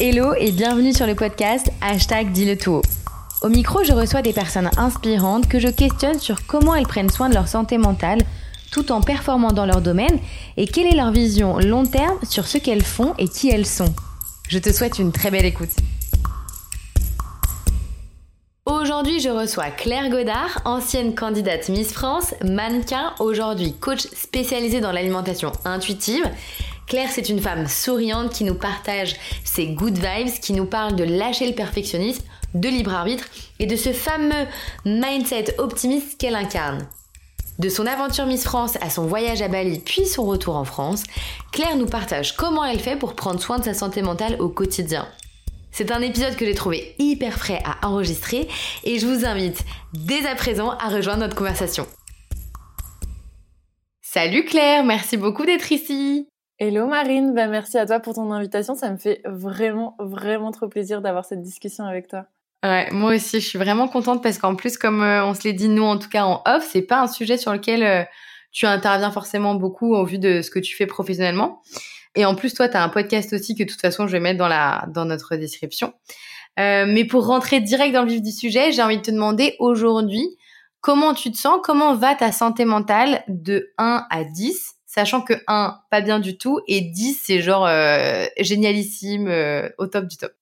Hello et bienvenue sur le podcast Hashtag Dis-le tout. Au micro, je reçois des personnes inspirantes que je questionne sur comment elles prennent soin de leur santé mentale tout en performant dans leur domaine et quelle est leur vision long terme sur ce qu'elles font et qui elles sont. Je te souhaite une très belle écoute. Aujourd'hui, je reçois Claire Godard, ancienne candidate Miss France, mannequin, aujourd'hui coach spécialisée dans l'alimentation intuitive Claire, c'est une femme souriante qui nous partage ses good vibes, qui nous parle de lâcher le perfectionnisme, de libre arbitre et de ce fameux mindset optimiste qu'elle incarne. De son aventure Miss France à son voyage à Bali puis son retour en France, Claire nous partage comment elle fait pour prendre soin de sa santé mentale au quotidien. C'est un épisode que j'ai trouvé hyper frais à enregistrer et je vous invite dès à présent à rejoindre notre conversation. Salut Claire, merci beaucoup d'être ici. Hello Marine, ben merci à toi pour ton invitation. Ça me fait vraiment, vraiment trop plaisir d'avoir cette discussion avec toi. Ouais, moi aussi, je suis vraiment contente parce qu'en plus, comme euh, on se l'est dit nous en tout cas en off, c'est pas un sujet sur lequel euh, tu interviens forcément beaucoup au vu de ce que tu fais professionnellement. Et en plus, toi, tu as un podcast aussi que de toute façon, je vais mettre dans la dans notre description. Euh, mais pour rentrer direct dans le vif du sujet, j'ai envie de te demander aujourd'hui comment tu te sens, comment va ta santé mentale de 1 à 10 sachant que 1, pas bien du tout, et 10, c'est genre euh, génialissime, euh, au top du top.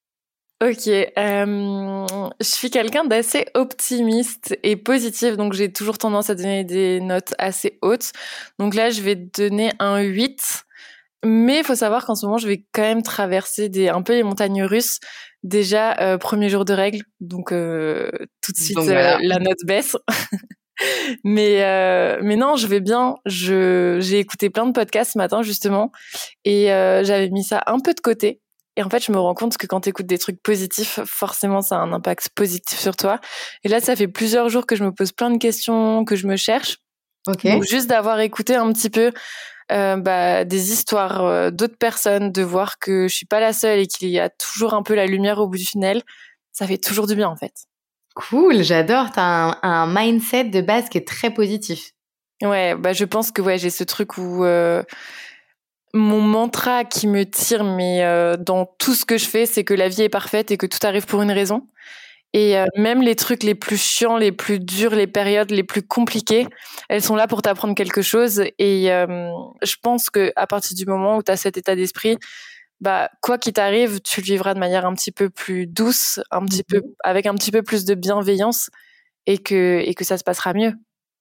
Ok, euh, je suis quelqu'un d'assez optimiste et positif, donc j'ai toujours tendance à donner des notes assez hautes. Donc là, je vais donner un 8. Mais il faut savoir qu'en ce moment, je vais quand même traverser des, un peu les montagnes russes. Déjà, premier jour de règles, donc tout de suite, la note baisse. mais euh, mais non, je vais bien. Je j'ai écouté plein de podcasts ce matin justement et euh, j'avais mis ça un peu de côté. Et en fait, je me rends compte que quand tu écoutes des trucs positifs, forcément, ça a un impact positif sur toi. Et là, ça fait plusieurs jours que je me pose plein de questions, que je me cherche. Ok. Donc juste d'avoir écouté un petit peu euh, bah, des histoires d'autres personnes, de voir que je suis pas la seule et qu'il y a toujours un peu la lumière au bout du tunnel, ça fait toujours du bien en fait. Cool, j'adore. T'as un, mindset de base qui est très positif. Ouais, bah je pense que ouais, j'ai ce truc où euh, mon mantra qui me tire, mais euh, dans tout ce que je fais, c'est que la vie est parfaite et que tout arrive pour une raison. Et euh, même les trucs les plus chiants, les plus durs, les périodes les plus compliquées, elles sont là pour t'apprendre quelque chose. Et je pense que à partir du moment où tu as cet état d'esprit, bah quoi qu'il t'arrive, tu le vivras de manière un petit peu plus douce, un petit peu mhm. avec un petit peu plus de bienveillance et que et que ça se passera mieux.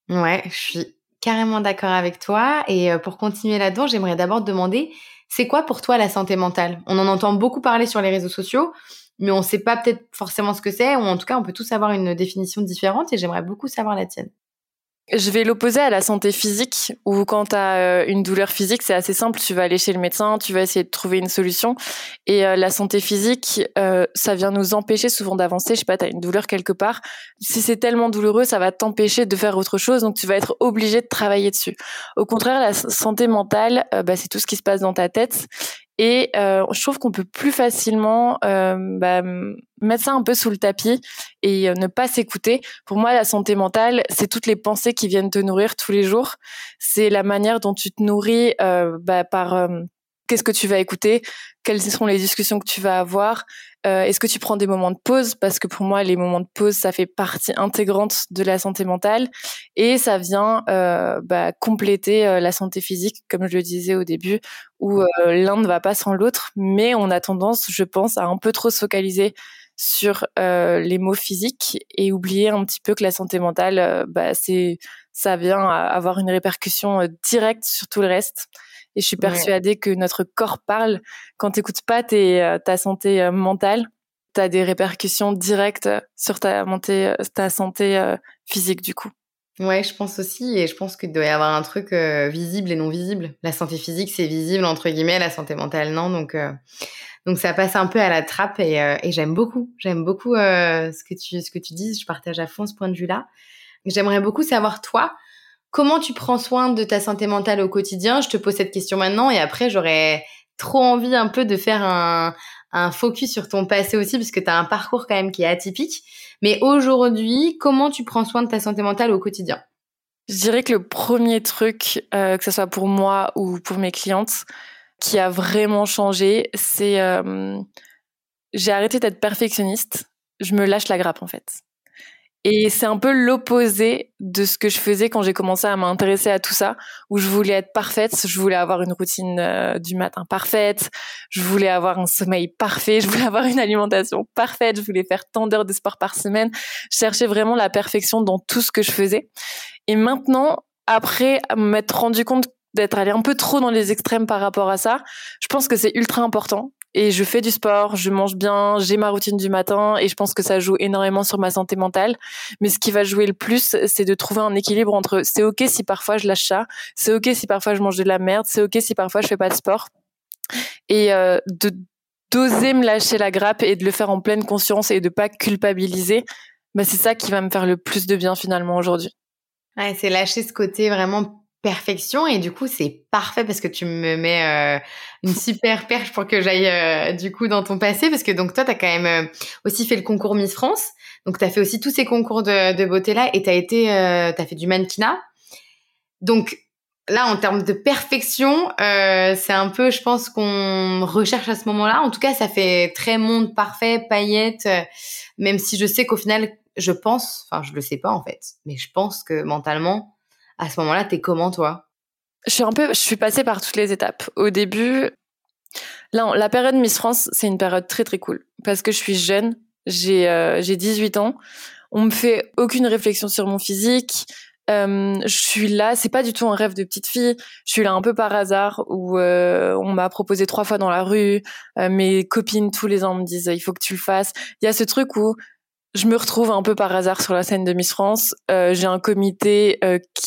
Ouais, je suis carrément d'accord avec toi et euh, pour continuer là-dedans, j'aimerais d'abord te demander c'est quoi pour toi la santé mentale? On en entend beaucoup parler sur les réseaux sociaux, mais on ne sait pas peut-être forcément ce que c'est ou en tout cas, on peut tous avoir une définition différente et j'aimerais beaucoup savoir la tienne. Je vais l'opposer à la santé physique, où quand tu as euh, une douleur physique, c'est assez simple, tu vas aller chez le médecin, tu vas essayer de trouver une solution. Et euh, la santé physique, euh, ça vient nous empêcher souvent d'avancer. Je sais pas, tu as une douleur quelque part. Si c'est tellement douloureux, ça va t'empêcher de faire autre chose, donc tu vas être obligé de travailler dessus. Au contraire, la santé mentale, bah, c'est tout ce qui se passe dans ta tête. Et euh, je trouve qu'on peut plus facilement euh, bah, mettre ça un peu sous le tapis et euh, ne pas s'écouter. Pour moi, la santé mentale, c'est toutes les pensées qui viennent te nourrir tous les jours. C'est la manière dont tu te nourris bah, par qu'est-ce que tu vas écouter, quelles seront les discussions que tu vas avoir, euh, est-ce que tu prends des moments de pause? Parce que pour moi les moments de pause ça fait partie intégrante de la santé mentale et ça vient euh, bah, compléter euh, la santé physique comme je le disais au début où l'un ne va pas sans l'autre mais on a tendance je pense à un peu trop se focaliser sur les mots physiques et oublier un petit peu que la santé mentale bah, c'est ça vient avoir une répercussion directe sur tout le reste et je suis persuadée que notre corps parle. Quand tu n'écoutes pas tes, euh, ta santé euh, mentale, tu as des répercussions directes sur ta, montée, euh, ta santé physique du coup. Ouais, je pense aussi, et je pense qu'il doit y avoir un truc visible et non visible. La santé physique, c'est visible entre guillemets, la santé mentale, non? Donc, donc ça passe un peu à la trappe, et, et j'aime beaucoup, j'aime beaucoup ce que tu ce que tu dis. Je partage à fond ce point de vue-là. J'aimerais beaucoup savoir toi, Comment tu prends soin de ta santé mentale au quotidien? Je te pose cette question maintenant et après j'aurais trop envie un peu de faire un, focus sur ton passé aussi parce que tu as un parcours quand même qui est atypique. Mais aujourd'hui, comment tu prends soin de ta santé mentale au quotidien? Je dirais que le premier truc, euh, que ce soit pour moi ou pour mes clientes, qui a vraiment changé, c'est euh, j'ai arrêté d'être perfectionniste. Je me lâche la grappe en fait. Et c'est un peu l'opposé de ce que je faisais quand j'ai commencé à m'intéresser à tout ça, où je voulais être parfaite, je voulais avoir une routine euh, du matin parfaite, je voulais avoir un sommeil parfait, je voulais avoir une alimentation parfaite, je voulais faire tant d'heures de sport par semaine. Je cherchais vraiment la perfection dans tout ce que je faisais. Et maintenant, après m'être rendu compte d'être allé un peu trop dans les extrêmes par rapport à ça, je pense que c'est ultra important et je fais du sport, je mange bien, j'ai ma routine du matin et je pense que ça joue énormément sur ma santé mentale. Mais ce qui va jouer le plus, c'est de trouver un équilibre entre c'est ok si parfois je lâche ça, c'est ok si parfois je mange de la merde, c'est ok si parfois je fais pas de sport et euh, de d'oser me lâcher la grappe et de le faire en pleine conscience et de pas culpabiliser. Bah c'est ça qui va me faire le plus de bien finalement aujourd'hui. Ouais, c'est lâcher ce côté vraiment perfection et du coup c'est parfait parce que tu me mets euh, une super perche pour que j'aille euh, du coup dans ton passé parce que donc toi tu as quand même euh, aussi fait le concours Miss France. Donc tu as fait aussi tous ces concours de, de beauté là et tu as été tu as fait du mannequinat. Donc là en termes de perfection c'est un peu je pense qu'on recherche à ce moment-là. En tout cas ça fait très monde parfait paillettes même si je sais qu'au final je pense enfin je le sais pas en fait mais je pense que mentalement à ce moment-là, t'es comment toi? Je suis un peu, je suis passée par toutes les étapes. Au début, la période Miss France, c'est une période très très cool parce que je suis jeune, j'ai euh, j'ai 18 ans, on me fait aucune réflexion sur mon physique. Euh, je suis là, c'est pas du tout un rêve de petite fille. Je suis là un peu par hasard où euh, on m'a proposé trois fois dans la rue. Euh, mes copines tous les ans me disent il faut que tu le fasses. Il y a ce truc où je me retrouve un peu par hasard sur la scène de Miss France. J'ai un comité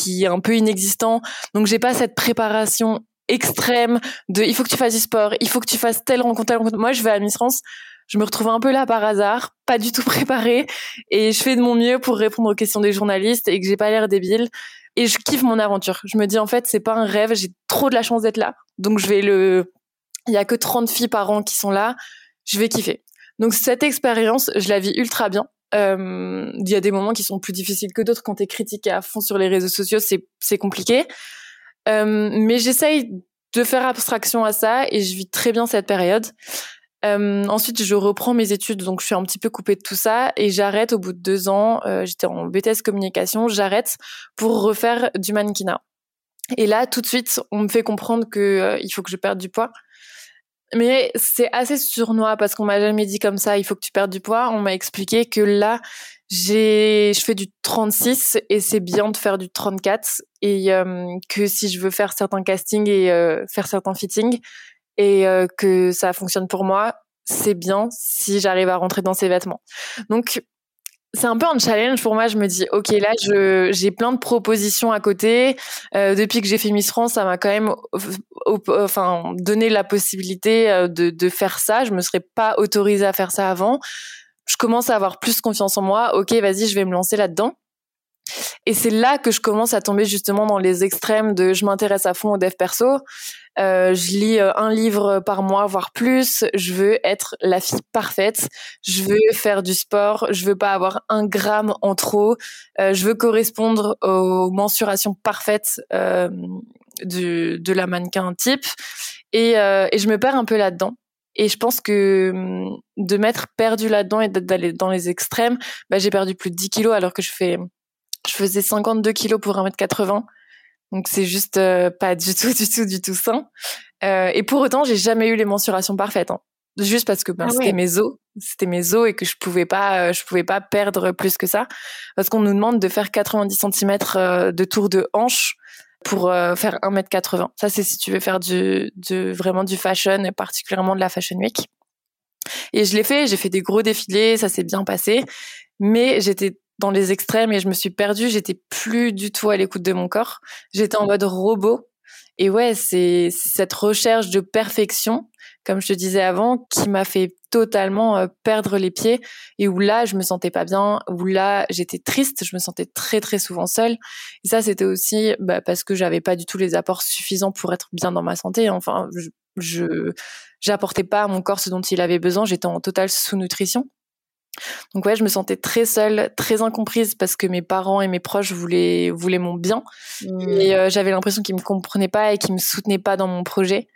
qui est un peu inexistant, donc j'ai pas cette préparation extrême de il faut que tu fasses du sport, il faut que tu fasses telle rencontre, telle rencontre. Moi, je vais à Miss France, je me retrouve un peu là par hasard, pas du tout préparée, et je fais de mon mieux pour répondre aux questions des journalistes et que j'ai pas l'air débile. Et je kiffe mon aventure. Je me dis en fait, c'est pas un rêve, j'ai trop de la chance d'être là. Donc je vais le il y a que 30 filles par an qui sont là, je vais kiffer. Donc cette expérience, je la vis ultra bien. Euh, il y a des moments qui sont plus difficiles que d'autres. Quand tu es critiqué à fond sur les réseaux sociaux, c'est compliqué. Euh, mais j'essaye de faire abstraction à ça et je vis très bien cette période. Euh, ensuite, je reprends mes études, donc je suis un petit peu coupée de tout ça et j'arrête au bout de deux ans. J'étais en BTS communication, j'arrête pour refaire du mannequinat. Et là, tout de suite, on me fait comprendre que il faut que je perde du poids. Mais c'est assez surnois parce qu'on m'a jamais dit comme ça, il faut que tu perdes du poids. On m'a expliqué que là, j'ai, je fais du 36 et c'est bien de faire du 34 et euh, que si je veux faire certains castings et euh, faire certains fittings et euh, que ça fonctionne pour moi, c'est bien si j'arrive à rentrer dans ces vêtements. Donc c'est un peu un challenge pour moi. Je me dis, ok, là, je j'ai plein de propositions à côté. Euh, depuis que j'ai fait Miss France, ça m'a quand même, enfin, donné la possibilité euh, de, de faire ça. Je me serais pas autorisée à faire ça avant. Je commence à avoir plus confiance en moi. Ok, vas-y, je vais me lancer là-dedans. Et c'est là que je commence à tomber justement dans les extrêmes de je m'intéresse à fond au dev perso. Euh, je lis euh, un livre par mois, voire plus. Je veux être la fille parfaite. Je veux faire du sport. Je veux pas avoir un gramme en trop. Euh, je veux correspondre aux mensurations parfaites euh, de, de la mannequin type. Et, et je me perds un peu là-dedans. Et je pense que hum, de m'être perdu là-dedans et d'aller dans les extrêmes, bah, j'ai perdu plus de 10 kilos alors que je fais je faisais 52 kilos pour 1m80. Donc c'est juste euh, pas du tout, du tout, du tout sain. Euh, et pour autant, j'ai jamais eu les mensurations parfaites. Hein. Juste parce que ben, ah c'était mes os, c'était mes os et que je pouvais pas, euh, je pouvais pas perdre plus que ça, parce qu'on nous demande de faire 90 cm de tour de hanche pour faire 1m80. Ça c'est si tu veux faire du, de vraiment du fashion et particulièrement de la fashion week. Et je l'ai fait, j'ai fait des gros défilés, ça s'est bien passé, mais j'étais dans les extrêmes et je me suis perdue. J'étais plus du tout à l'écoute de mon corps. J'étais en mode robot. Et ouais, c'est cette recherche de perfection, comme je te disais avant, qui m'a fait totalement euh, perdre les pieds et où là, je me sentais pas bien, où là, j'étais triste, je me sentais très très souvent seule. Et ça, c'était aussi bah, parce que j'avais pas du tout les apports suffisants pour être bien dans ma santé. Enfin, je je j'apportais pas à mon corps ce dont il avait besoin. J'étais en totale sous-nutrition. Donc ouais, je me sentais très seule, très incomprise parce que mes parents et mes proches voulaient voulaient mon bien mmh. et euh, j'avais l'impression qu'ils me comprenaient pas et qu'ils me soutenaient pas dans mon projet.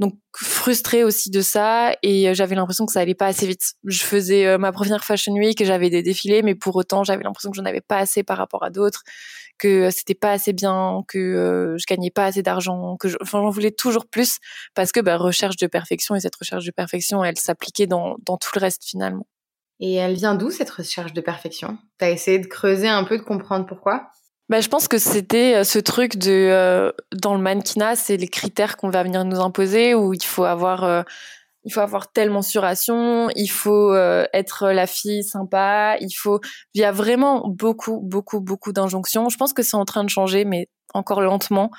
donc frustrée aussi de ça et euh, j'avais l'impression que ça allait pas assez vite. Je faisais euh, ma première fashion week et j'avais des défilés, mais pour autant j'avais l'impression que j'en avais pas assez par rapport à d'autres, que c'était pas assez bien, que je gagnais pas assez d'argent, que j'en voulais toujours plus parce que bah, recherche de perfection et cette recherche de perfection, elle s'appliquait dans dans tout le reste finalement. Et elle vient d'où cette recherche de perfection? T'as essayé de creuser un peu, de comprendre pourquoi? Bah, je pense que c'était euh, ce truc de euh, dans le mannequinat, c'est les critères qu'on va venir nous imposer où il faut avoir euh, il faut avoir telle mensuration, il faut être la fille sympa, il faut il y a vraiment beaucoup beaucoup beaucoup d'injonctions. Je pense que c'est en train de changer mais encore lentement.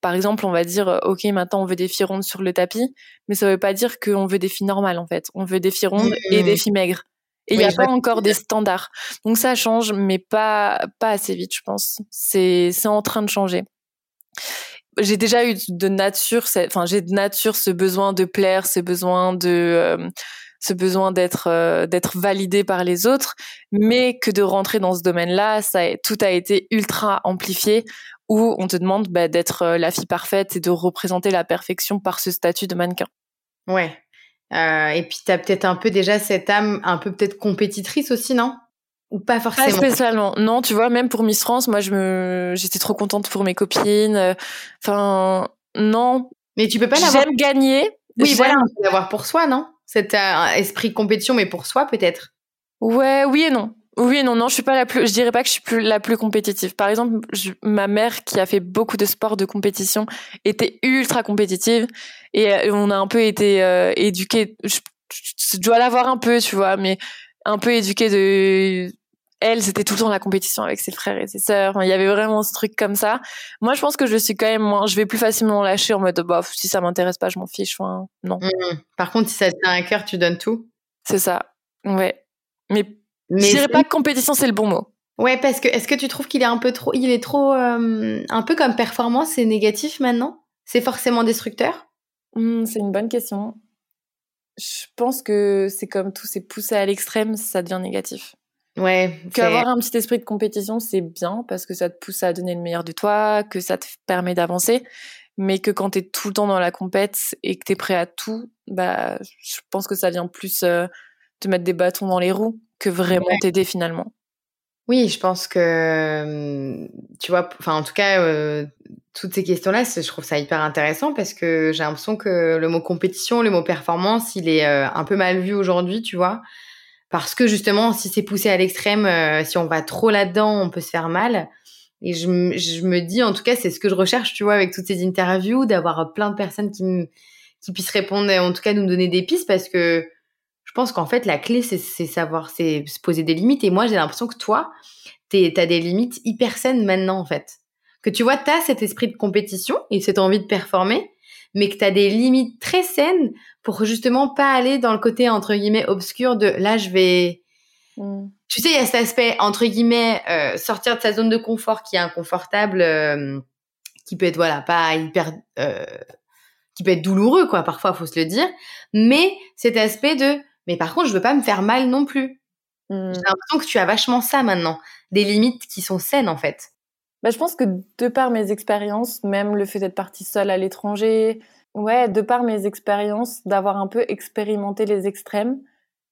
Par exemple, on va dire OK, maintenant on veut des filles rondes sur le tapis, mais ça veut pas dire qu'on veut des filles normales en fait. On veut des filles rondes et des filles maigres. Et il n'y a pas encore des standards. Donc ça change, mais pas, pas assez vite, je pense. C'est, c'est en train de changer. J'ai déjà eu de nature, enfin, j'ai de nature ce besoin de plaire, ce besoin de, euh, ce besoin d'être, euh, d'être validé par les autres, mais que de rentrer dans ce domaine-là, ça, tout a été ultra amplifié où on te demande bah, d'être euh, la fille parfaite et de représenter la perfection par ce statut de mannequin. Ouais, euh, et puis, tu as peut-être un peu déjà cette âme un peu peut-être compétitrice aussi, non? Ou pas forcément Pas spécialement. Non, tu vois, même pour Miss France, moi, je me, j'étais trop contente pour mes copines. Euh, enfin, non. Mais tu peux pas l'avoir. J'aime gagner. Oui, voilà, on peut l'avoir pour soi, non? Cet euh, esprit compétition, mais pour soi, peut-être? Ouais, oui et non. Oui, non, non, je suis pas la plus, je dirais pas que je suis plus la plus compétitive. Par exemple, ma mère qui a fait beaucoup de sports de compétition était ultra compétitive et euh, on a un peu été euh, éduqués. Je, dois l'avoir un peu, tu vois, mais un peu éduquée de. Elle, c'était tout le temps la compétition avec ses frères et ses sœurs. il y avait vraiment ce truc comme ça. Moi, je pense que je suis quand même moins. Je vais plus facilement lâcher en mode, bah, si ça m'intéresse pas, je m'en fiche. Enfin, non. Mmh. Par contre, si ça te tient à cœur, tu donnes tout. C'est ça. Ouais. Mais mais je dirais pas que compétition c'est le bon mot. Ouais, parce que est-ce que tu trouves qu'il est un peu trop, il est trop, euh, un peu comme performance, c'est négatif maintenant? C'est forcément destructeur? Mmh, C'est une bonne question. Je pense que c'est comme tout, c'est poussé à l'extrême, ça devient négatif. Ouais. Qu'avoir un petit esprit de compétition, c'est bien parce que ça te pousse à donner le meilleur de toi, que ça te permet d'avancer. Mais que quand t'es tout le temps dans la compète et que t'es prêt à tout, bah, je pense que ça vient plus euh, te mettre des bâtons dans les roues que vraiment t'aider finalement. Oui, je pense que tu vois, enfin en tout cas, euh, toutes ces questions-là, je trouve ça hyper intéressant parce que j'ai l'impression que le mot compétition, le mot performance, il est euh, un peu mal vu aujourd'hui, tu vois, parce que justement, si c'est poussé à l'extrême, euh, si on va trop là-dedans, on peut se faire mal. Et je, je me dis, en tout cas, c'est ce que je recherche, tu vois, avec toutes ces interviews, d'avoir plein de personnes qui, qui puissent répondre, en tout cas, nous donner des pistes, parce que pense qu'en fait, la clé, c'est savoir, c'est se poser des limites. Et moi, j'ai l'impression que toi, tu as des limites hyper saines maintenant, en fait. Que tu vois, tu as cet esprit de compétition et cette envie de performer, mais que tu as des limites très saines pour justement pas aller dans le côté, entre guillemets, obscur de là, je vais... Mmh. Tu sais, il y a cet aspect, entre guillemets, euh, sortir de sa zone de confort qui est inconfortable, euh, qui peut être, voilà, pas hyper... Euh, qui peut être douloureux, quoi, parfois, faut se le dire. Mais cet aspect de mais par contre, je veux pas me faire mal non plus. Mmh. J'ai l'impression que tu as vachement ça maintenant, des limites qui sont saines en fait. Bah, je pense que de par mes expériences, même le fait d'être partie seule à l'étranger, ouais, de par mes expériences, d'avoir un peu expérimenté les extrêmes,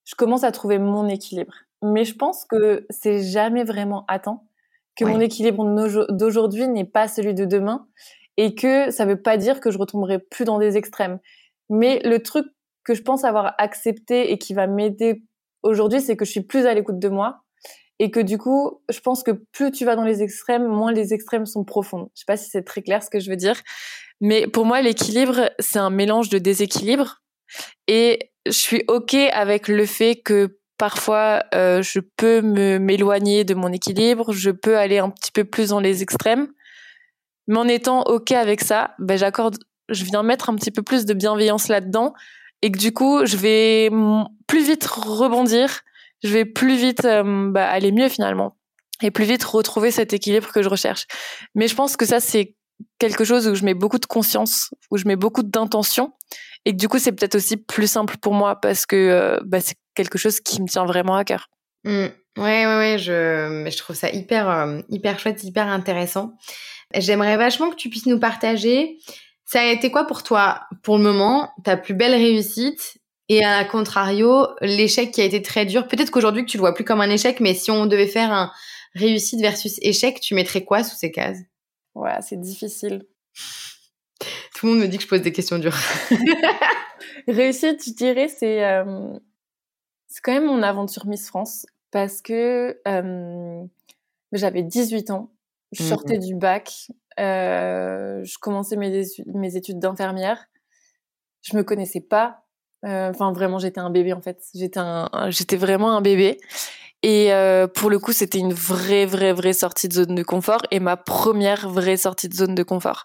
je commence à trouver mon équilibre. Mais je pense que c'est jamais vraiment à temps, que mon équilibre d'aujourd'hui n'est pas celui de demain, et que ça veut pas dire que je retomberai plus dans des extrêmes. Mais le truc que je pense avoir accepté et qui va m'aider aujourd'hui, c'est que je suis plus à l'écoute de moi. Et que du coup, je pense que plus tu vas dans les extrêmes, moins les extrêmes sont profondes. Je sais pas si c'est très clair ce que je veux dire, mais pour moi, l'équilibre, c'est un mélange de déséquilibre. Et je suis ok avec le fait que parfois euh, je peux m'éloigner de mon équilibre, je peux aller un petit peu plus dans les extrêmes, mais en étant ok avec ça, ben j'accorde, je viens mettre un petit peu plus de bienveillance là-dedans et que du coup, je vais plus vite rebondir, je vais plus vite euh, bah, aller mieux finalement et plus vite retrouver cet équilibre que je recherche. Mais je pense que ça, c'est quelque chose où je mets beaucoup de conscience, où je mets beaucoup d'intention et que du coup, c'est peut-être aussi plus simple pour moi parce que euh, bah, c'est quelque chose qui me tient vraiment à cœur. Mmh. Ouais, ouais, ouais, je, trouve ça hyper, euh, hyper chouette, hyper intéressant. J'aimerais vachement que tu puisses nous partager Ça a été quoi pour toi, pour le moment, ta plus belle réussite et à contrario, l'échec qui a été très dur? Peut-être qu'aujourd'hui, tu le vois plus comme un échec, mais si on devait faire un réussite versus échec, tu mettrais quoi sous ces cases? Ouais, c'est difficile. Tout le monde me dit que je pose des questions dures. réussite, je dirais, c'est euh, c'est quand même mon aventure Miss France parce que euh, j'avais 18 ans, je mmh sortais du bac, euh, je commençais mes, mes études d'infirmière, je me connaissais pas. Euh, enfin, vraiment, j'étais un bébé en fait. J'étais un, j'étais vraiment un bébé. Et euh, pour le coup, c'était une vraie, vraie, vraie sortie de zone de confort et ma première vraie sortie de zone de confort.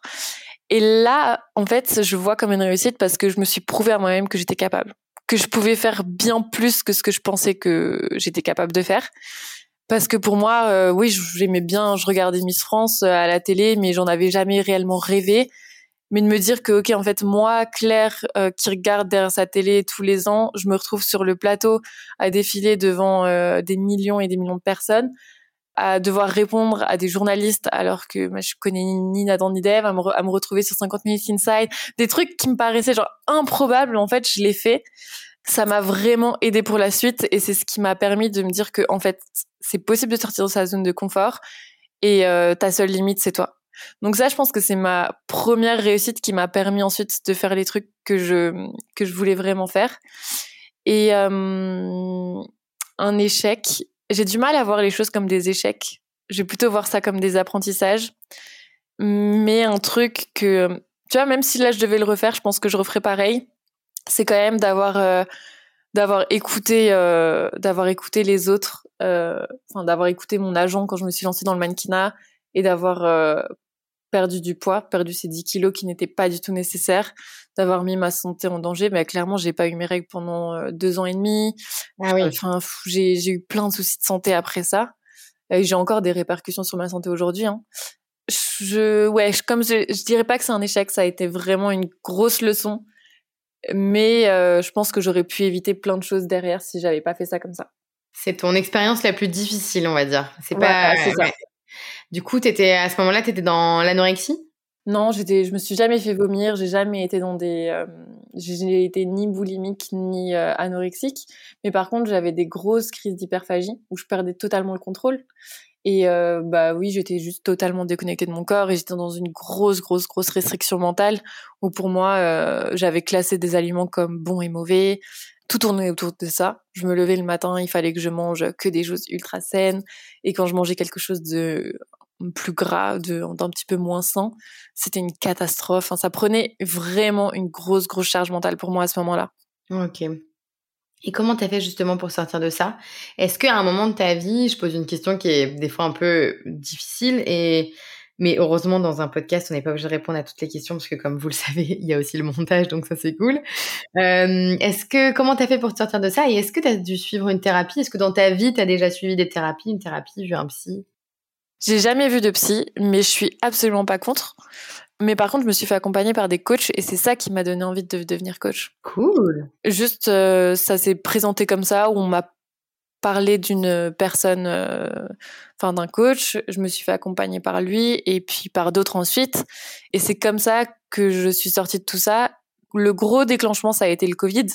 Et là, en fait, je vois comme une réussite parce que je me suis prouvé à moi-même que j'étais capable, que je pouvais faire bien plus que ce que je pensais que j'étais capable de faire. Parce que pour moi, euh, oui, j'aimais bien, je regardais Miss France euh, à la télé, mais j'en avais jamais réellement rêvé. Mais de me dire que, ok, en fait, moi, Claire, euh, qui regarde derrière sa télé tous les ans, je me retrouve sur le plateau à défiler devant des millions et des millions de personnes à devoir répondre à des journalistes alors que moi, je connais ni Nathan ni Dave, à me, à me retrouver sur 50 minutes inside, des trucs qui me paraissaient genre improbables. En fait, je l'ai fait. Ça m'a vraiment aidé pour la suite et c'est ce qui m'a permis de me dire que en fait, c'est possible de sortir de sa zone de confort et euh, ta seule limite, c'est toi. Donc ça, je pense que c'est ma première réussite qui m'a permis ensuite de faire les trucs que je que je voulais vraiment faire. Et euh, un échec, j'ai du mal à voir les choses comme des échecs. Je vais plutôt voir ça comme des apprentissages. Mais un truc que, tu vois, même si là je devais le refaire, je pense que je referais pareil. C'est quand même d'avoir euh, d'avoir écouté euh, d'avoir écouté les autres, euh, enfin d'avoir écouté mon agent quand je me suis lancée dans le mannequinat et d'avoir perdu du poids, perdu ces 10 kilos qui n'étaient pas du tout nécessaires, d'avoir mis ma santé en danger. Mais clairement, j'ai pas eu mes règles pendant deux ans et demi. Ah oui. Enfin, j'ai, eu plein de soucis de santé après ça. Et j'ai encore des répercussions sur ma santé aujourd'hui. Hein. Je, ouais, comme je, je dirais pas que c'est un échec, ça a été vraiment une grosse leçon. Mais euh, je pense que j'aurais pu éviter plein de choses derrière si j'avais pas fait ça comme ça. C'est ton expérience la plus difficile, on va dire. C'est pas. Ça. Du coup, étais, à ce moment-là, tu étais dans l'anorexie? Non, j'étais, je me suis jamais fait vomir. J'ai jamais été dans des. Euh, j'ai été ni boulimique ni euh, anorexique. Mais par contre, j'avais des grosses crises d'hyperphagie où je perdais totalement le contrôle. Et euh, bah oui, j'étais juste totalement déconnectée de mon corps et j'étais dans une grosse, grosse, grosse restriction mentale où pour moi, j'avais classé des aliments comme bons et mauvais tout tournait autour de ça. Je me levais le matin, il fallait que je mange que des choses ultra saines. Et quand je mangeais quelque chose de plus gras, d'un petit peu moins sain, c'était une catastrophe. Enfin, ça prenait vraiment une grosse, grosse charge mentale pour moi à ce moment-là. Ok. Et comment t'as fait justement pour sortir de ça? Est-ce qu'à un moment de ta vie, je pose une question qui est des fois un peu difficile et mais heureusement, dans un podcast, on n'est pas obligé de répondre à toutes les questions parce que, comme vous le savez, il y a aussi le montage, donc ça c'est cool. Euh, est-ce que comment t'as fait pour sortir de ça? Et est-ce que t'as dû suivre une thérapie? Est-ce que dans ta vie, t'as déjà suivi des thérapies, une thérapie, vu un psy? J'ai jamais vu de psy, mais je suis absolument pas contre. Mais par contre, je me suis fait accompagner par des coachs et c'est ça qui m'a donné envie de devenir coach. Cool. Juste, euh, ça s'est présenté comme ça, où on m'a parler d'une personne, euh, enfin d'un coach. Je me suis fait accompagner par lui et puis par d'autres ensuite. Et c'est comme ça que je suis sortie de tout ça. Le gros déclenchement, ça a été le Covid.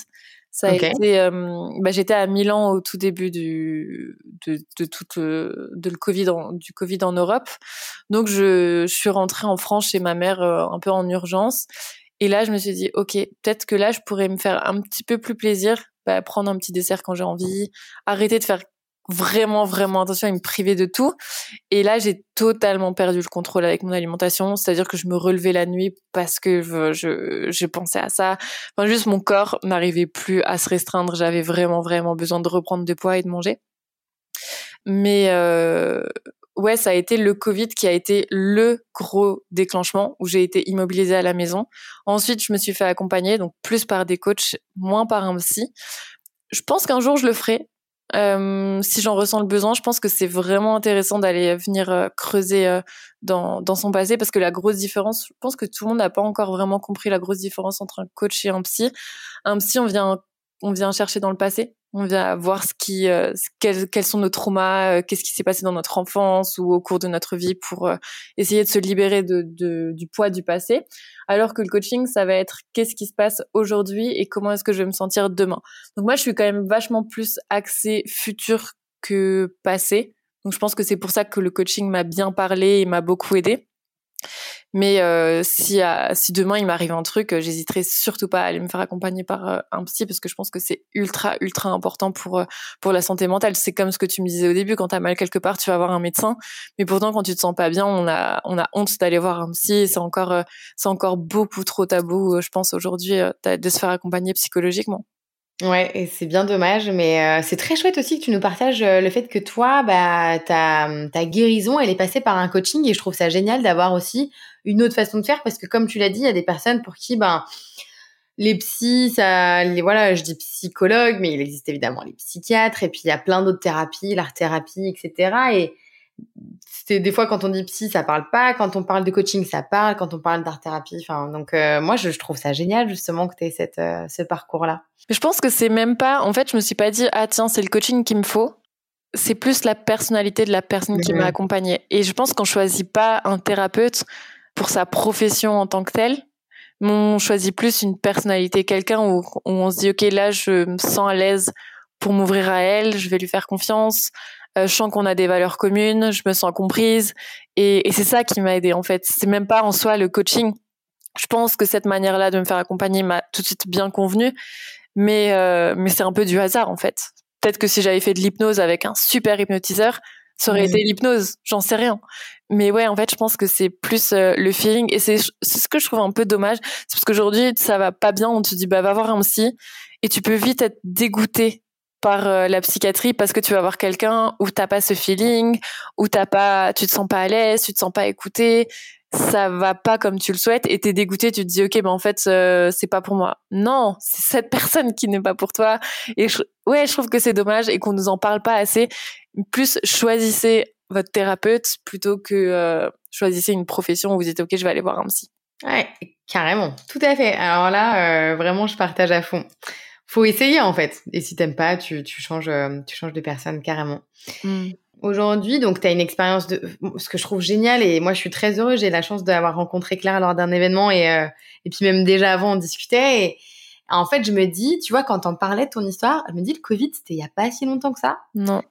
Ça a été, euh, bah, j'étais à Milan au tout début du de, de tout le, de le Covid en, du Covid en Europe. Donc je, je suis rentrée en France chez ma mère euh, un peu en urgence. Et là, je me suis dit, ok, peut-être que là, je pourrais me faire un petit peu plus plaisir bah, prendre un petit dessert quand j'ai envie, arrêter de faire vraiment vraiment attention et me priver de tout. Et là, j'ai totalement perdu le contrôle avec mon alimentation, c'est-à-dire que je me relevais la nuit parce que je je, je pensais à ça. Enfin, juste mon corps n'arrivait plus à se restreindre. J'avais vraiment vraiment besoin de reprendre de poids et de manger. Mais euh, ouais, ça a été le Covid qui a été le gros déclenchement où j'ai été immobilisée à la maison. Ensuite, je me suis fait accompagner, donc plus par des coachs, moins par un psy. Je pense qu'un jour je le ferai. Euh, si j'en ressens le besoin, je pense que c'est vraiment intéressant d'aller venir euh, creuser euh, dans, dans son passé parce que la grosse différence, je pense que tout le monde n'a pas encore vraiment compris la grosse différence entre un coach et un psy. Un psy, on vient on vient chercher dans le passé. On vient voir ce qui, euh, quels, sont nos traumas, euh, qu'est-ce qui s'est passé dans notre enfance ou au cours de notre vie pour euh, essayer de se libérer du poids du passé. Alors que le coaching, ça va être qu'est-ce qui se passe aujourd'hui et comment est-ce que je vais me sentir demain. Donc moi, je suis quand même vachement plus axée futur que passé. Donc je pense que c'est pour ça que le coaching m'a bien parlé et m'a beaucoup aidé. Mais euh, si, si demain il m'arrive un truc, euh, j'hésiterai surtout pas à aller me faire accompagner par euh, un psy parce que je pense que c'est ultra ultra important pour pour la santé mentale. C'est comme ce que tu me disais au début, quand t'as mal quelque part, tu vas voir un médecin. Mais pourtant, quand tu te sens pas bien, on a on a honte d'aller voir un psy. C'est encore c'est encore beaucoup trop tabou, je pense aujourd'hui, de se faire accompagner psychologiquement. Ouais, et c'est bien dommage, mais euh, c'est très chouette aussi que tu nous partages euh, le fait que toi, bah, ta, ta guérison, elle est passée par un coaching, et je trouve ça génial d'avoir aussi une autre façon de faire, parce que comme tu l'as dit, il y a des personnes pour qui, ben, les psys, ça, les, voilà, je dis psychologue, mais il existe évidemment les psychiatres, et puis il y a plein d'autres thérapies, l'art thérapie, etc. Et c'est des fois quand on dit psy ça parle pas. Quand on parle de coaching ça parle. Quand on parle d'art thérapie enfin donc euh, moi je, trouve ça génial justement que tu aies cette euh, ce parcours là je pense que c'est même pas en fait je me suis pas dit ah tiens c'est le coaching qu'il me faut. C'est plus la personnalité de la personne qui m'a mhm. accompagnée. Et je pense qu'on choisit pas un thérapeute pour sa profession en tant que telle mais on choisit plus une personnalité quelqu'un où, où on se dit ok là je me sens à l'aise pour m'ouvrir à elle je vais lui faire confiance euh, je sens qu'on a des valeurs communes, je me sens comprise, et, et c'est ça qui m'a aidé en fait. C'est même pas en soi le coaching. Je pense que cette manière-là de me faire accompagner m'a tout de suite bien convenu, mais euh, mais c'est un peu du hasard en fait. Peut-être que si j'avais fait de l'hypnose avec un super hypnotiseur, ça aurait été l'hypnose, j'en sais rien. Mais ouais, en fait, je pense que c'est plus euh, le feeling et c'est ce que je trouve un peu dommage, c'est parce qu'aujourd'hui ça va pas bien, on te dit bah va voir un psy et tu peux vite être dégoûté par euh, la psychiatrie parce que tu vas voir quelqu'un où t'as pas ce feeling, où t'as pas, tu te sens pas à l'aise, tu te sens pas écouté, ça va pas comme tu le souhaites et t'es dégoûté, tu te dis ok ben en fait euh, c'est pas pour moi. Non, c'est cette personne qui n'est pas pour toi. Et ouais, je trouve que c'est dommage et qu'on nous en parle pas assez. Plus choisissez votre thérapeute plutôt que euh, choisissez une profession où vous dites ok je vais aller voir un psy. Ouais, carrément, tout à fait. Alors là, vraiment, je partage à fond faut essayer en fait. Et si t'aimes pas, tu, tu changes, euh, tu changes de personne carrément. Mm. Aujourd'hui, donc tu as une expérience de ce que je trouve génial et moi je suis très heureuse. J'ai la chance d'avoir rencontré Claire lors d'un événement et euh, et puis même déjà avant on discutait et en fait je me dis, tu vois, quand on parlait de ton histoire, je me dis le Covid c'était il y a pas si longtemps que ça. Non.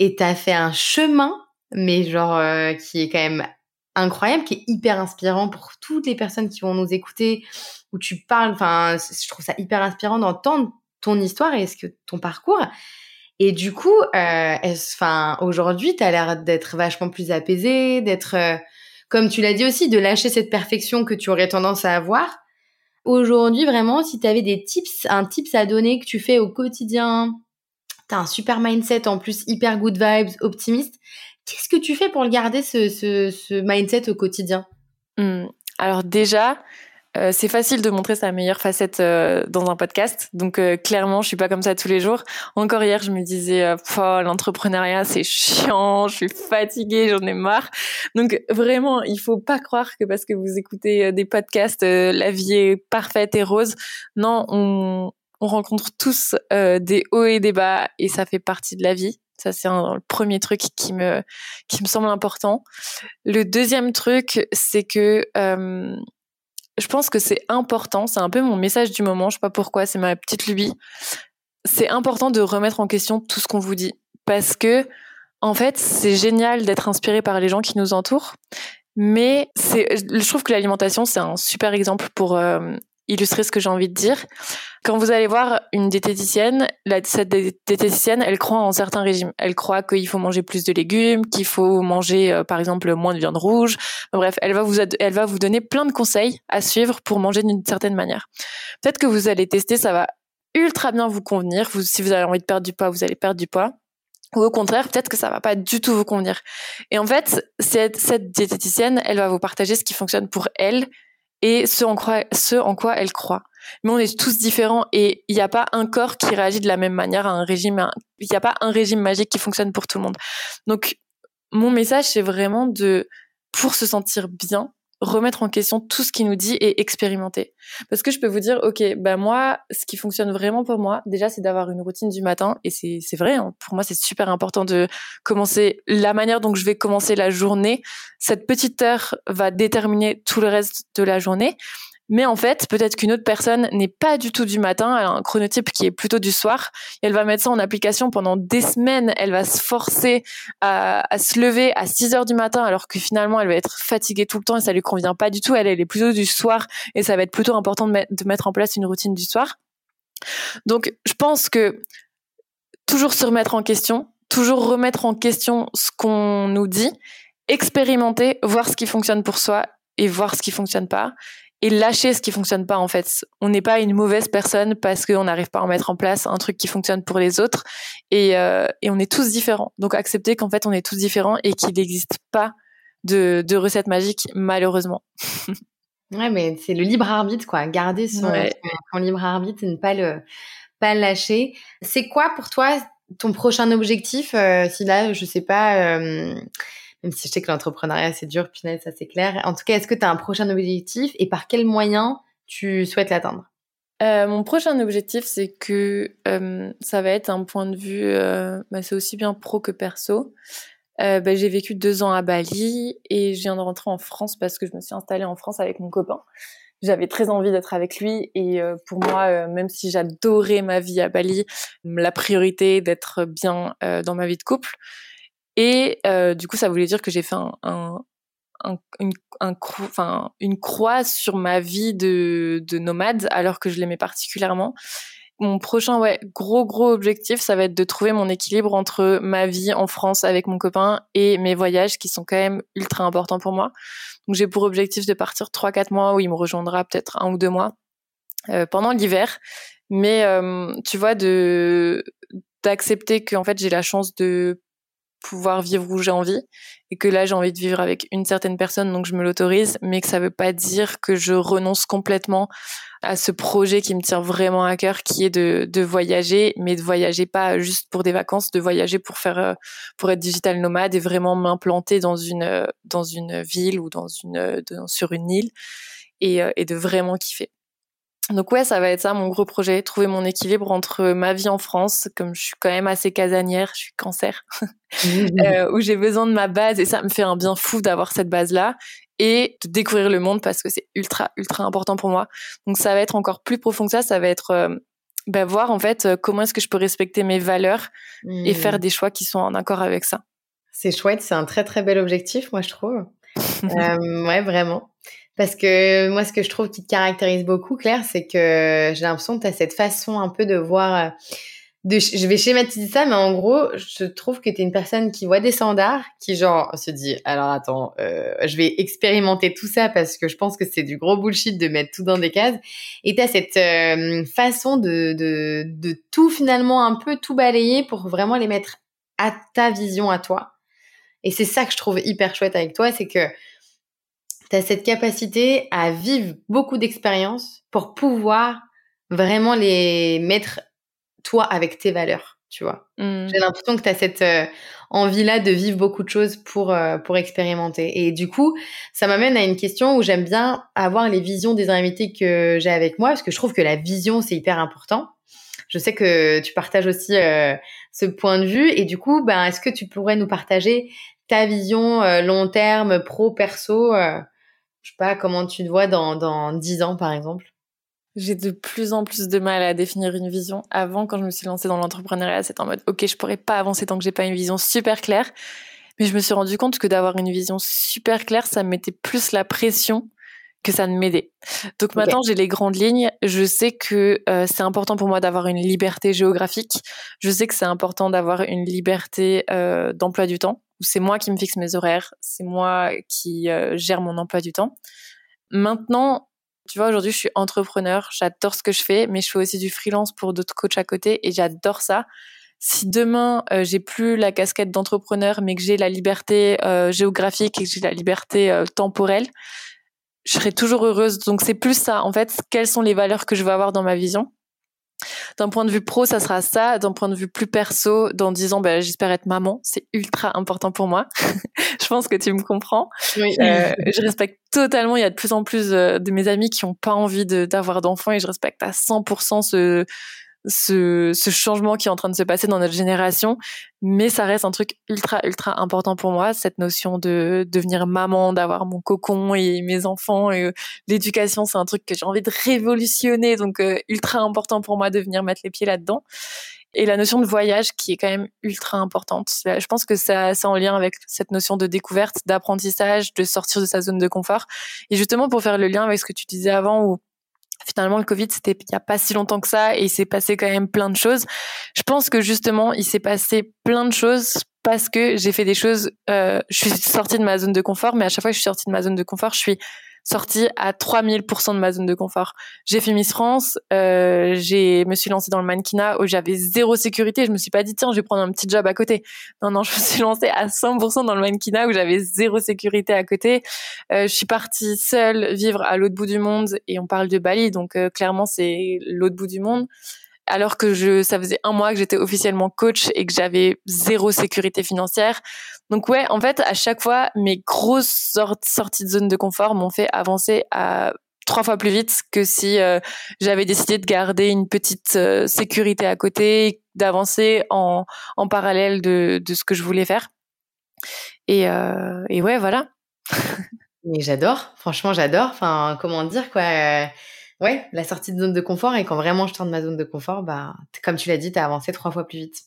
Et t'as fait un chemin, mais genre euh, qui est quand même incroyable, qui est hyper inspirant pour toutes les personnes qui vont nous écouter, où tu parles. Enfin, je trouve ça hyper inspirant d'entendre ton histoire et ce que ton parcours. Et du coup, euh, enfin, aujourd'hui, tu as l'air d'être vachement plus apaisé, d'être, euh, comme tu l'as dit aussi, de lâcher cette perfection que tu aurais tendance à avoir. Aujourd'hui, vraiment, si tu avais des tips, un tips à donner que tu fais au quotidien, tu as un super mindset en plus, hyper good vibes, optimiste. Qu'est-ce que tu fais pour le garder ce, ce, mindset au quotidien? Mmh. Alors déjà, euh, c'est facile de montrer sa meilleure facette euh, dans un podcast. Donc euh, clairement, je suis pas comme ça tous les jours. Encore hier, je me disais oh, l'entrepreneuriat, c'est chiant, je suis fatiguée, j'en ai marre. Donc vraiment, il faut pas croire que parce que vous écoutez des podcasts, la vie est parfaite et rose. Non, on, on rencontre tous des hauts et des bas et ça fait partie de la vie. Ça, c'est le premier truc qui me, qui me semble important. Le deuxième truc, c'est que je pense que c'est important, c'est un peu mon message du moment, je sais pas pourquoi, c'est ma petite lubie. C'est important de remettre en question tout ce qu'on vous dit parce que en fait, c'est génial d'être inspiré par les gens qui nous entourent, mais c'est je trouve que l'alimentation c'est un super exemple pour euh, illustrer ce que j'ai envie de dire. Quand vous allez voir une diététicienne, cette diététicienne, elle croit en certains régimes. Elle croit qu'il faut manger plus de légumes, qu'il faut manger, euh, par exemple, moins de viande rouge. Bref, elle va vous, elle va vous donner plein de conseils à suivre pour manger d'une certaine manière. Peut-être que vous allez tester, ça va ultra bien vous convenir. Si vous avez envie de perdre du poids, vous allez perdre du poids. Ou au contraire, peut-être que ça va pas du tout vous convenir. Et en fait, cette diététicienne, elle va vous partager ce qui fonctionne pour elle et ce en, quoi, ce en quoi elle croit. Mais on est tous différents et il n'y a pas un corps qui réagit de la même manière à un régime. Il n'y a pas un régime magique qui fonctionne pour tout le monde. Donc, mon message, c'est vraiment de, pour se sentir bien, remettre en question tout ce qu'il nous dit et expérimenter. Parce que je peux vous dire, ok, ben moi, ce qui fonctionne vraiment pour moi, déjà, c'est d'avoir une routine du matin. Et c'est, c'est vrai, hein, pour moi, c'est super important de commencer la manière dont je vais commencer la journée. Cette petite heure va déterminer tout le reste de la journée. Mais en fait, peut-être qu'une autre personne n'est pas du tout du matin, elle a un chronotype qui est plutôt du soir, et elle va mettre ça en application pendant des semaines, elle va se forcer à, se lever à 6 heures du matin alors que finalement elle va être fatiguée tout le temps et ça lui convient pas du tout, elle, elle est plutôt du soir et ça va être plutôt important de, de mettre en place une routine du soir. Donc je pense que toujours se remettre en question, toujours remettre en question ce qu'on nous dit, expérimenter, voir ce qui fonctionne pour soi et voir ce qui fonctionne pas et lâcher ce qui fonctionne pas en fait. On n'est pas une mauvaise personne parce qu'on n'arrive pas à mettre en place un truc qui fonctionne pour les autres et, euh, et on est tous différents. Donc accepter qu'en fait on est tous différents et qu'il n'existe pas de, de recette magique malheureusement. ouais mais c'est le libre arbitre quoi, garder son, son libre arbitre et ne pas le pas le lâcher. C'est quoi pour toi ton prochain objectif euh, si là je sais pas euh, même si je sais que l'entrepreneuriat c'est dur, punaise, ça c'est clair. En tout cas, est-ce que tu as un prochain objectif et par quels moyens tu souhaites l'atteindre? Euh, mon prochain objectif, c'est que euh, ça va être un point de vue, euh, bah, c'est aussi bien pro que perso. Euh, bah, j'ai vécu deux ans à Bali et je viens de rentrer en France parce que je me suis installée en France avec mon copain. J'avais très envie d'être avec lui et euh, pour moi, euh, même si j'adorais ma vie à Bali, la priorité d'être bien dans ma vie de couple. Et euh, du coup, ça voulait dire que j'ai fait un, un, un, une, un une croix sur ma vie de, de nomade, alors que je l'aimais particulièrement. Mon prochain, ouais, gros gros objectif, ça va être de trouver mon équilibre entre ma vie en France avec mon copain et mes voyages qui sont quand même ultra importants pour moi. Donc j'ai pour objectif de partir trois quatre mois où il me rejoindra peut-être un ou deux mois euh, pendant l'hiver. Mais euh, tu vois, de d'accepter que en fait j'ai la chance de pouvoir vivre où j'ai envie et que là j'ai envie de vivre avec une certaine personne donc je me l'autorise mais que ça veut pas dire que je renonce complètement à ce projet qui me tient vraiment à cœur qui est de, de voyager mais de voyager pas juste pour des vacances de voyager pour faire euh, pour être digital nomade et vraiment m'implanter dans une euh, dans une ville ou dans une sur une île euh, et de vraiment kiffer donc ouais, ça va être ça mon gros projet, trouver mon équilibre entre ma vie en France, comme je suis quand même assez casanière, je suis cancer, euh, où j'ai besoin de ma base et ça me fait un bien fou d'avoir cette base-là et de découvrir le monde parce que c'est ultra ultra important pour moi. Donc ça va être encore plus profond que ça, ça va être euh, bah, voir en fait euh, comment est-ce que je peux respecter mes valeurs et faire mmh. des choix qui sont en accord avec ça. C'est chouette, c'est un très très bel objectif, moi je trouve. ouais, vraiment. Parce que moi, ce que je trouve qui te caractérise beaucoup, Claire, c'est que j'ai l'impression que tu as cette façon un peu de voir... Euh, je vais schématiser ça, mais en gros, je trouve que tu es une personne qui voit des standards, qui genre se dit, alors attends, euh, je vais expérimenter tout ça parce que je pense que c'est du gros bullshit de mettre tout dans des cases. Et tu as cette euh, façon de tout finalement un peu tout balayer pour vraiment les mettre à ta vision, à toi. Et c'est ça que je trouve hyper chouette avec toi, c'est que tu as cette capacité à vivre beaucoup d'expériences pour pouvoir vraiment les mettre toi avec tes valeurs, tu vois. Mmh. J'ai l'impression que tu as cette euh, envie-là de vivre beaucoup de choses pour, euh, pour expérimenter. Et du coup, ça m'amène à une question où j'aime bien avoir les visions des invités que j'ai avec moi, parce que je trouve que la vision, c'est hyper important. Je sais que tu partages aussi euh, ce point de vue. Et du coup, ben, est-ce que tu pourrais nous partager ta vision long terme, pro, perso je sais pas comment tu te vois dans, dans 10 ans, par exemple j'ai de plus en plus de mal à définir une vision. Avant, quand je me suis lancée dans l'entrepreneuriat, c'était en mode, OK, je pourrais pas avancer tant que j'ai pas une vision super claire. Mais je me suis rendu compte que d'avoir une vision super claire, ça me mettait plus la pression que ça ne m'aidait. Donc maintenant, j'ai les grandes lignes. Je sais que euh, c'est important pour moi d'avoir une liberté géographique. Je sais que c'est important d'avoir une liberté euh, d'emploi du temps c'est moi qui me fixe mes horaires, c'est moi qui euh, gère mon emploi du temps. Maintenant, tu vois, aujourd'hui, je suis entrepreneur, j'adore ce que je fais, mais je fais aussi du freelance pour d'autres coachs à côté et j'adore ça. Si demain euh, j'ai plus la casquette d'entrepreneur, mais que j'ai la liberté euh, géographique et que j'ai la liberté temporelle, je serai toujours heureuse. Donc c'est plus ça, en fait, quelles sont les valeurs que je veux avoir dans ma vision? D'un point de vue pro, ça sera ça. D'un point de vue plus perso, dans 10 ans, ben, j'espère être maman. C'est ultra important pour moi. je pense que tu me comprends. Oui. Euh, je respecte totalement. Il y a de plus en plus euh, de mes amis qui ont pas envie d'avoir d'enfants et je respecte à 100% ce ce, ce, changement qui est en train de se passer dans notre génération, mais ça reste un truc ultra ultra important pour moi, cette notion de devenir maman, d'avoir mon cocon et mes enfants. Et, euh, l'éducation, c'est un truc que j'ai envie de révolutionner, donc euh, ultra important pour moi de venir mettre les pieds là-dedans. Et la notion de voyage qui est quand même ultra importante. Je pense que ça, c'est en lien avec cette notion de découverte, d'apprentissage, de sortir de sa zone de confort. Et justement pour faire le lien avec ce que tu disais avant, où finalement le Covid c'était il y a pas si longtemps que ça et il s'est passé quand même plein de choses. Je pense que justement il s'est passé plein de choses parce que j'ai fait des choses. Euh, je suis sortie de ma zone de confort, mais à chaque fois que je suis sortie de ma zone de confort, je suis sortie à 3000% de ma zone de confort. J'ai fait Miss France, euh, j'ai me suis lancée dans le mannequinat où j'avais zéro sécurité. Je me suis pas dit tiens, je vais prendre un petit job à côté. Non non, je me suis lancée à 100% dans le mannequinat où j'avais zéro sécurité à côté. Euh, je suis partie seule vivre à l'autre bout du monde et on parle de Bali, donc euh, clairement c'est l'autre bout du monde alors que je, ça faisait un mois que j'étais officiellement coach et que j'avais zéro sécurité financière. Donc ouais, en fait, à chaque fois, mes grosses sorties de zone de confort m'ont fait avancer à trois fois plus vite que si euh, j'avais décidé de garder une petite euh, sécurité à côté, d'avancer en, en parallèle de, de ce que je voulais faire. Et, euh, et ouais, voilà. Mais j'adore, franchement, j'adore. Enfin, comment dire quoi ouais, la sortie de zone de confort et quand vraiment je sors de ma zone de confort, bah, comme tu l'as dit, tu as avancé trois fois plus vite.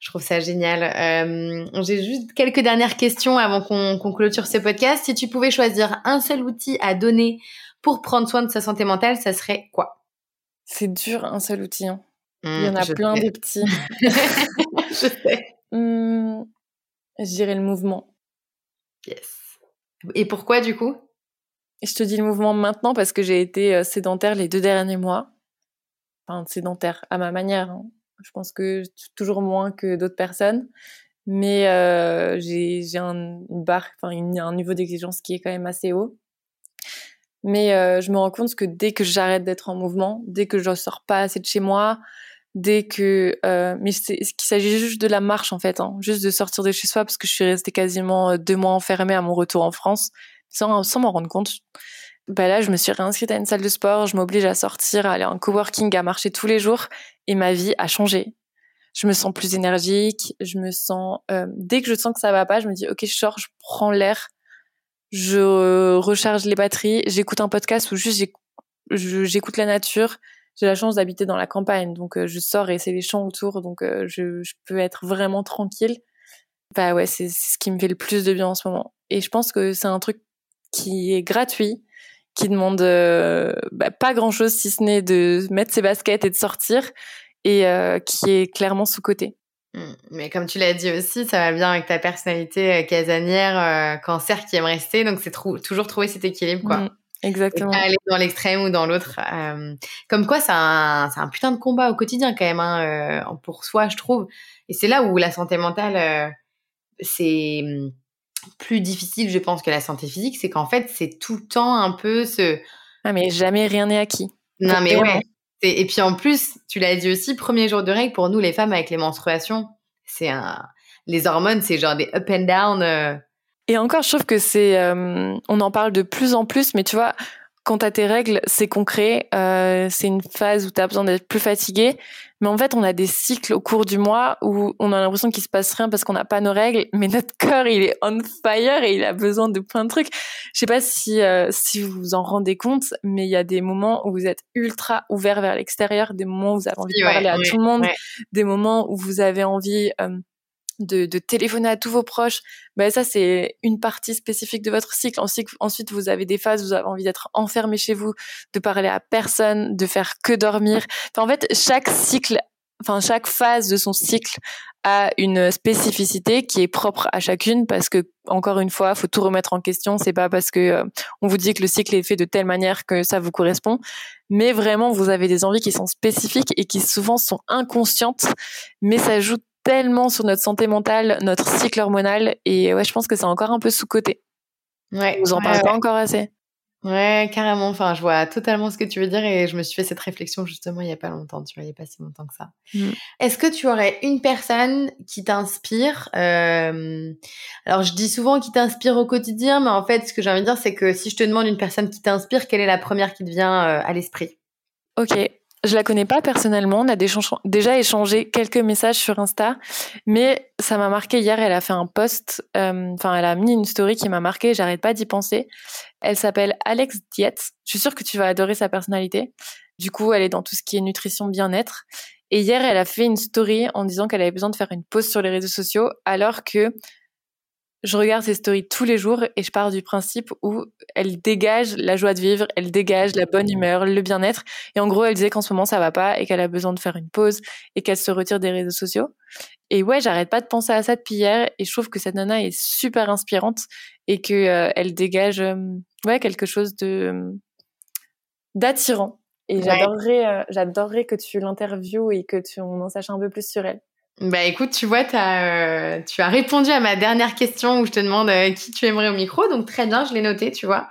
Je trouve ça génial. Euh, J'ai juste quelques dernières questions avant qu'on clôture ce podcast. Si tu pouvais choisir un seul outil à donner pour prendre soin de sa santé mentale, ça serait quoi? C'est dur, un seul outil. Hein. Il y en a mmh, plein des petits. je sais. Mmh, je dirais le mouvement. Yes. Et pourquoi du coup? Je te dis le mouvement maintenant parce que j'ai été euh, sédentaire les deux derniers mois. Enfin, sédentaire à ma manière. Hein. Je pense que toujours moins que d'autres personnes. Mais euh, j'ai un, une barre, enfin un niveau d'exigence qui est quand même assez haut. Mais euh, je me rends compte que dès que j'arrête d'être en mouvement, dès que je sors pas assez de chez moi, dès que mais qu'il s'agit juste de la marche en fait, hein, juste de sortir de chez soi parce que je suis restée quasiment deux mois enfermée à mon retour en France sans, m'en rendre compte. Bah là, je me suis réinscrite à une salle de sport, je m'oblige à sortir, à aller en coworking, à marcher tous les jours, et ma vie a changé. Je me sens plus énergique, je me sens. Euh, dès que je sens que ça va pas, je me dis ok, je sors, je prends l'air, je recharge les batteries, j'écoute un podcast ou juste j'écoute la nature. J'ai la chance d'habiter dans la campagne, donc euh, je sors et c'est les champs autour, donc euh, je, je, peux être vraiment tranquille. Bah ouais, c'est ce qui me fait le plus de bien en ce moment. Et je pense que c'est un truc qui est gratuit, qui demande euh, bah, pas grand chose si ce n'est de mettre ses baskets et de sortir, et euh, qui est clairement sous côté. Mmh. Mais comme tu l'as dit aussi, ça va bien avec ta personnalité euh, casanière, cancer qui aime rester, donc c'est toujours trouver cet équilibre, quoi. Mmh, exactement. Et aller dans l'extrême ou dans l'autre. comme quoi, c'est un, un, putain de combat au quotidien quand même, hein, pour soi, je trouve. Et c'est là où la santé mentale, c'est mmh, plus difficile, je pense, que la santé physique, c'est qu'en fait, c'est tout le temps un peu ce. Ah, mais jamais rien n'est acquis. Non, mais ouais. Et puis en plus, tu l'as dit aussi, premier jour de règle, pour nous, les femmes, avec les menstruations, c'est un. Les hormones, c'est genre des up and down. Euh. Et encore, je trouve que c'est. Euh, on en parle de plus en plus, mais tu vois, quand t'as tes règles, c'est concret. Euh, c'est une phase où t'as besoin d'être plus fatigué. Mais en fait, on a des cycles au cours du mois où on a l'impression qu'il se passe rien parce qu'on n'a pas nos règles, mais notre corps, il est on fire et il a besoin de plein de trucs. Je sais pas si euh, si vous vous en rendez compte, mais il y a des moments où vous êtes ultra ouvert vers l'extérieur, des moments où vous avez envie de parler à tout le monde, des moments où vous avez envie euh, de, de, téléphoner à tous vos proches, ben ça c'est une partie spécifique de votre cycle. Ensuite, vous avez des phases où vous avez envie d'être enfermé chez vous, de parler à personne, de faire que dormir. en fait, chaque cycle, enfin chaque phase de son cycle a une spécificité qui est propre à chacune parce que encore une fois, faut tout remettre en question. C'est pas parce que euh, on vous dit que le cycle est fait de telle manière que ça vous correspond, mais vraiment vous avez des envies qui sont spécifiques et qui souvent sont inconscientes, mais ça joue tellement sur notre santé mentale, notre cycle hormonal. Et ouais, je pense que c'est encore un peu sous-côté. Ouais. Vous en parlez pas encore assez? Ouais, carrément. Enfin, je vois totalement ce que tu veux dire et je me suis fait cette réflexion justement il y a pas longtemps. Tu vois, il y a pas si longtemps que ça. Mm. Est-ce que tu aurais une personne qui t'inspire euh... Alors, je dis souvent qui t'inspire au quotidien, mais en fait, ce que j'ai envie de dire, c'est que si je te demande une personne qui t'inspire, quelle est la première qui te vient euh, à l'esprit? Ok, je la connais pas personnellement. On a déjà échangé quelques messages sur Insta, mais ça m'a marqué hier. Elle a fait un post, euh, enfin, elle a mis une story qui m'a marqué. J'arrête pas d'y penser. Elle s'appelle Alex Dietz. Je suis sûre que tu vas adorer sa personnalité. Du coup, elle est dans tout ce qui est nutrition, bien-être. Et hier, elle a fait une story en disant qu'elle avait besoin de faire une pause sur les réseaux sociaux, alors que je regarde ses stories tous les jours et je pars du principe où elle dégage la joie de vivre, elle dégage la bonne humeur, le bien-être. Et en gros, elle disait qu'en ce moment ça va pas et qu'elle a besoin de faire une pause et qu'elle se retire des réseaux sociaux. Et ouais, j'arrête pas de penser à ça depuis hier et je trouve que cette nana est super inspirante et que euh, elle dégage euh, ouais quelque chose de d'attirant. Et j'adorerais euh, j'adorerais que tu l'interviewes et que tu en saches un peu plus sur elle. Bah écoute, tu vois, as, euh, tu as répondu à ma dernière question où je te demande euh, qui tu aimerais au micro, donc très bien, je l'ai noté, tu vois.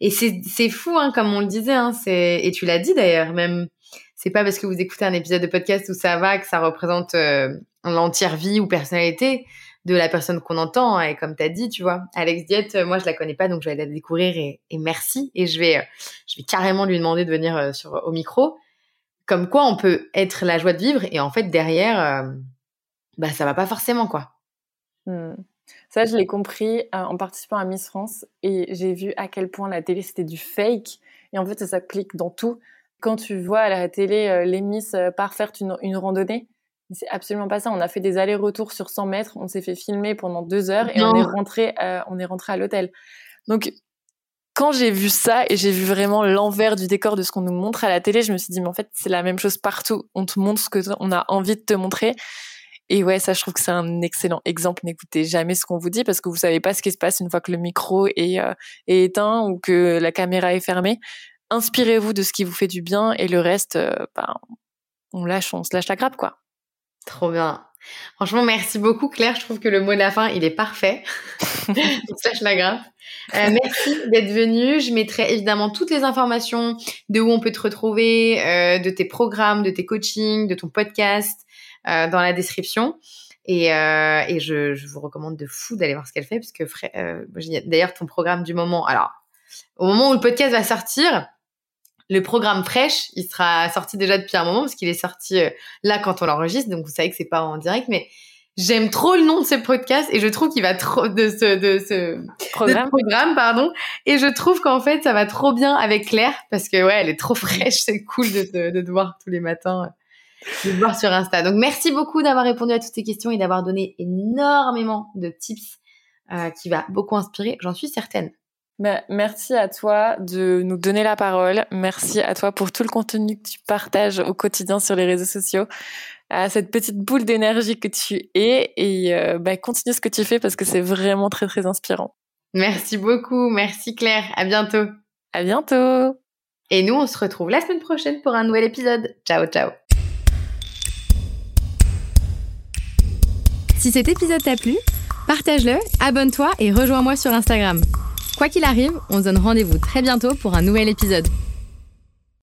Et c'est fou, hein, comme on le disait, hein, et tu l'as dit d'ailleurs, même, c'est pas parce que vous écoutez un épisode de podcast où ça va que ça représente euh, l'entière vie ou personnalité de la personne qu'on entend. Et comme tu as dit, tu vois, Alex Diet, moi je la connais pas, donc je vais la découvrir et, et merci. Et je vais, je vais carrément lui demander de venir sur, au micro. Comme quoi on peut être la joie de vivre et en fait derrière bah ça va pas forcément quoi. Mmh. Ça, je l'ai compris euh, en participant à Miss France et j'ai vu à quel point la télé c'était du fake et en fait ça s'applique dans tout. Quand tu vois à la télé euh, les Miss euh, part faire une, une randonnée, c'est absolument pas ça. On a fait des allers-retours sur 100 mètres, on s'est fait filmer pendant deux heures et on est rentré, on est rentré à l'hôtel. Donc quand j'ai vu ça et j'ai vu vraiment l'envers du décor de ce qu'on nous montre à la télé, je me suis dit mais en fait c'est la même chose partout. On te montre ce que on a envie de te montrer et ouais, ça, je trouve que c'est un excellent exemple. N'écoutez jamais ce qu'on vous dit parce que vous savez pas ce qui se passe une fois que le micro est, euh, est éteint ou que la caméra est fermée. Inspirez-vous de ce qui vous fait du bien et le reste, euh, ben, on lâche, on se lâche la grappe, quoi. Trop bien. Franchement, merci beaucoup, Claire. Je trouve que le mot de la fin, il est parfait. on se lâche la grappe. Euh, merci d'être venue. Je mettrai évidemment toutes les informations de où on peut te retrouver, euh, de tes programmes, de tes coachings, de ton podcast, dans la description. Et, euh, et je, je, vous recommande de fou d'aller voir ce qu'elle fait, parce que euh, d'ailleurs ton programme du moment. Alors, au moment où le podcast va sortir, le programme fraîche, il sera sorti déjà depuis un moment parce qu'il est sorti euh, là quand on l'enregistre, donc vous savez que c'est pas en direct, mais j'aime trop le nom de ce podcast et je trouve qu'il va trop de ce de ce programme, programme pardon, et je trouve qu'en fait ça va trop bien avec Claire parce que ouais, elle est trop fraîche, c'est cool de te, de te voir tous les matins de voir sur Insta. Donc merci beaucoup d'avoir répondu à toutes ces questions et d'avoir donné énormément de tips euh, qui va beaucoup inspirer, j'en suis certaine. Ben, merci à toi de nous donner la parole. Merci à toi pour tout le contenu que tu partages au quotidien sur les réseaux sociaux, à cette petite boule d'énergie que tu es et euh, ben, continue ce que tu fais parce que c'est vraiment très très inspirant. Merci beaucoup, merci Claire, à bientôt. À bientôt. Et nous, on se retrouve la semaine prochaine pour un nouvel épisode. Ciao, ciao. Si cet épisode t'a plu, partage-le, abonne-toi et rejoins-moi sur Instagram. Quoi qu'il arrive, on se donne rendez-vous très bientôt pour un nouvel épisode.